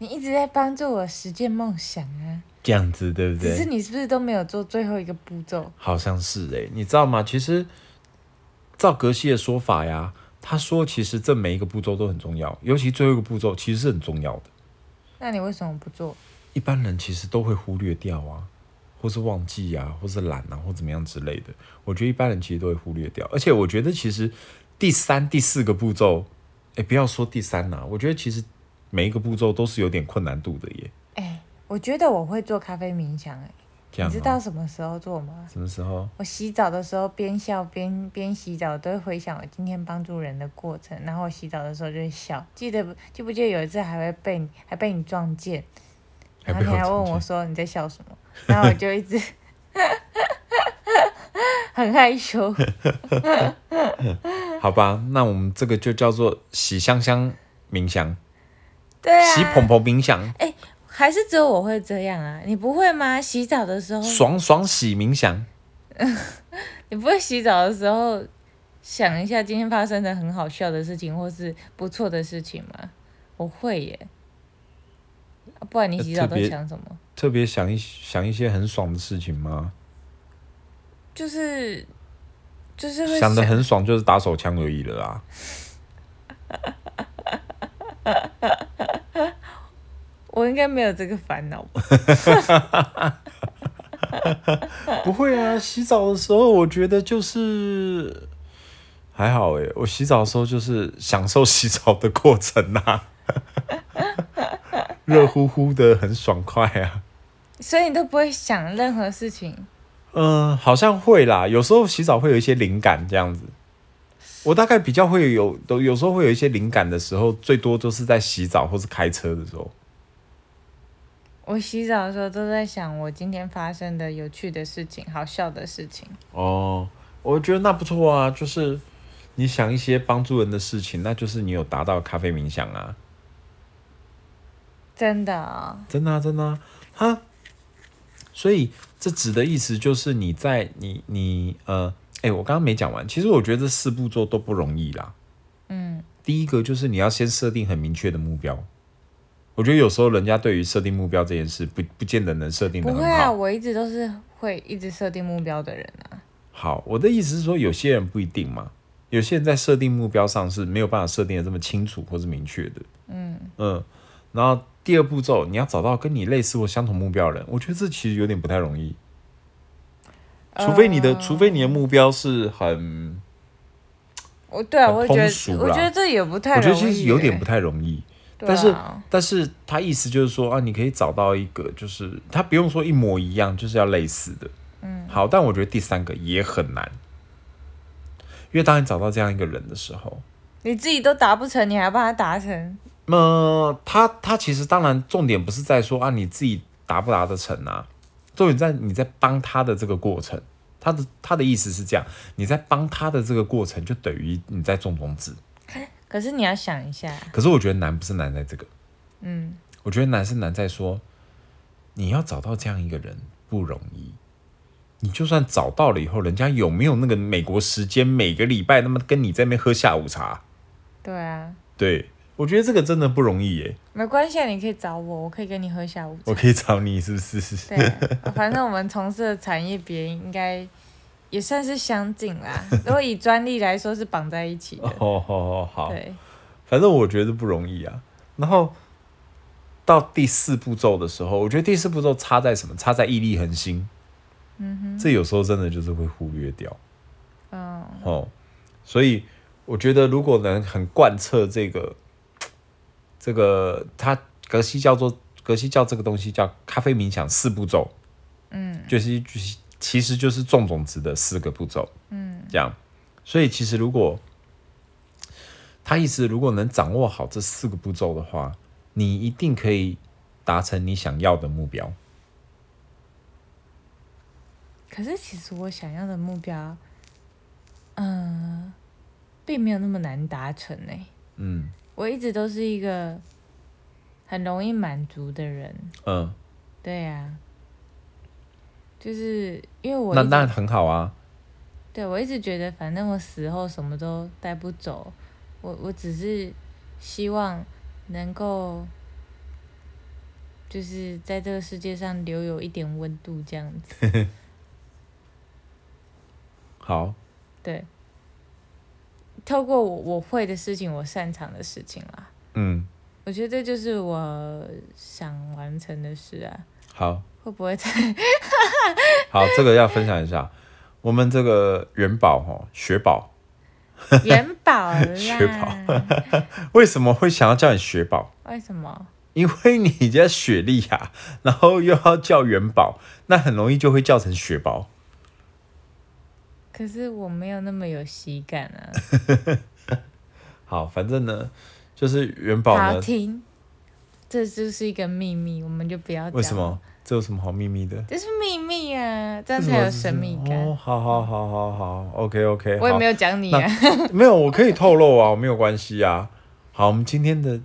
你一直在帮助我实现梦想啊，这样子对不对？只是你是不是都没有做最后一个步骤？好像是哎，你知道吗？其实照格西的说法呀，他说其实这每一个步骤都很重要，尤其最后一个步骤其实是很重要的。那你为什么不做？一般人其实都会忽略掉啊，或是忘记啊，或是懒啊，或怎么样之类的。我觉得一般人其实都会忽略掉，而且我觉得其实第三、第四个步骤，哎，不要说第三呐，我觉得其实。每一个步骤都是有点困难度的耶。哎，我觉得我会做咖啡冥想哎，你知道什么时候做吗？什么时候？我洗澡的时候边笑边边洗澡，都会回想我今天帮助人的过程，然后我洗澡的时候就会笑。记得不？记不记得有一次还会被还被你撞见，然后你还问我说你在笑什么？然后我就一直 很害羞。好吧，那我们这个就叫做洗香香冥想。对啊，洗蓬蓬冥想，哎，还是只有我会这样啊？你不会吗？洗澡的时候爽爽洗冥想，你不会洗澡的时候想一下今天发生的很好笑的事情或是不错的事情吗？我会耶，不然你洗澡都想什么？特别想一想一些很爽的事情吗？就是就是想的很爽，就是打手枪而已了啊。我应该没有这个烦恼吧？不会啊，洗澡的时候我觉得就是还好哎，我洗澡的时候就是享受洗澡的过程呐，热乎乎的很爽快啊。所以你都不会想任何事情？嗯，好像会啦，有时候洗澡会有一些灵感这样子。我大概比较会有，都有时候会有一些灵感的时候，最多都是在洗澡或是开车的时候。我洗澡的时候都在想我今天发生的有趣的事情、好笑的事情。哦，我觉得那不错啊，就是你想一些帮助人的事情，那就是你有达到咖啡冥想啊。真的啊？真的啊？真的啊？哈？所以这指的意思就是你在你你呃，哎，我刚刚没讲完。其实我觉得这四步骤都不容易啦。嗯。第一个就是你要先设定很明确的目标。我觉得有时候人家对于设定目标这件事，不不见得能设定的很好。不会啊，我一直都是会一直设定目标的人啊。好，我的意思是说，有些人不一定嘛。有些人在设定目标上是没有办法设定的这么清楚或是明确的。嗯嗯。然后第二步骤，你要找到跟你类似或相同目标的人，我觉得这其实有点不太容易。除非你的，除非你的目标是很，我对啊，我也觉得，我觉得这也不太我觉容易耶。得其实有点不太容易。对但是啊但是他意思就是说啊，你可以找到一个，就是他不用说一模一样，就是要类似的。嗯，好，但我觉得第三个也很难，因为当你找到这样一个人的时候，你自己都达不成，你还帮他达成？那他他其实当然重点不是在说啊你自己达不达得成啊，重点在你在帮他的这个过程。他的他的意思是这样，你在帮他的这个过程，就等于你在种种子。可是你要想一下，可是我觉得难不是难在这个，嗯，我觉得难是难在说，你要找到这样一个人不容易。你就算找到了以后，人家有没有那个美国时间每个礼拜那么跟你在那边喝下午茶？对啊，对我觉得这个真的不容易耶。没关系，啊，你可以找我，我可以跟你喝下午茶。我可以找你是不是？对，反正我们从事的产业别应该也算是相近啦。如果以专利来说，是绑在一起的。哦好好好，对，反正我觉得不容易啊。然后到第四步骤的时候，我觉得第四步骤差在什么？差在毅力恒心。嗯哼，这有时候真的就是会忽略掉。嗯，哦，所以我觉得如果能很贯彻这个这个，它格西叫做格西叫这个东西叫咖啡冥想四步骤，嗯，就是就是其实就是种种子的四个步骤，嗯，这样，所以其实如果他意思如果能掌握好这四个步骤的话，你一定可以达成你想要的目标。可是其实我想要的目标，嗯、并没有那么难达成呢、嗯。我一直都是一个很容易满足的人。嗯，对呀、就是因为我那那很好啊。对，我一直觉得，反正我死后什么都带不走，我我只是希望能够，就是在这个世界上留有一点温度，这样子。好，对，透过我我会的事情，我擅长的事情啦，嗯，我觉得这就是我想完成的事啊。好。会不会太好，这个要分享一下。我们这个元宝哈，雪宝，元宝？雪宝 为什么会想要叫你雪宝？为什么？因为你叫雪莉呀，然后又要叫元宝，那很容易就会叫成雪宝。可是我没有那么有喜感啊。好，反正呢，就是元宝呢，这就是一个秘密，我们就不要讲。为什么？？这有什么好秘密的？这是秘密啊，这样才有神秘感。哦，好好好好好，OK OK。我也没有讲你啊。没有，我可以透露啊，我没有关系啊。好，我们今天的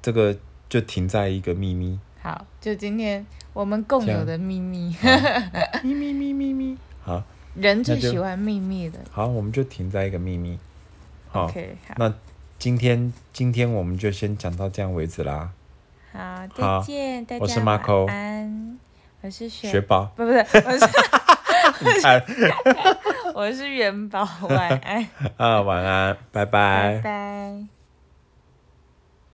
这个就停在一个秘密，好，就今天我们共有的秘密，咪咪咪咪咪。好人最喜欢秘密的。好，我们就停在一个秘密。好，那今天今天我们就先讲到这样为止啦。好，再见，大家我是 Marco 晚安。我是雪，雪宝，不不是，我是 你看。我是元宝，晚安，啊，晚安，拜拜。拜拜。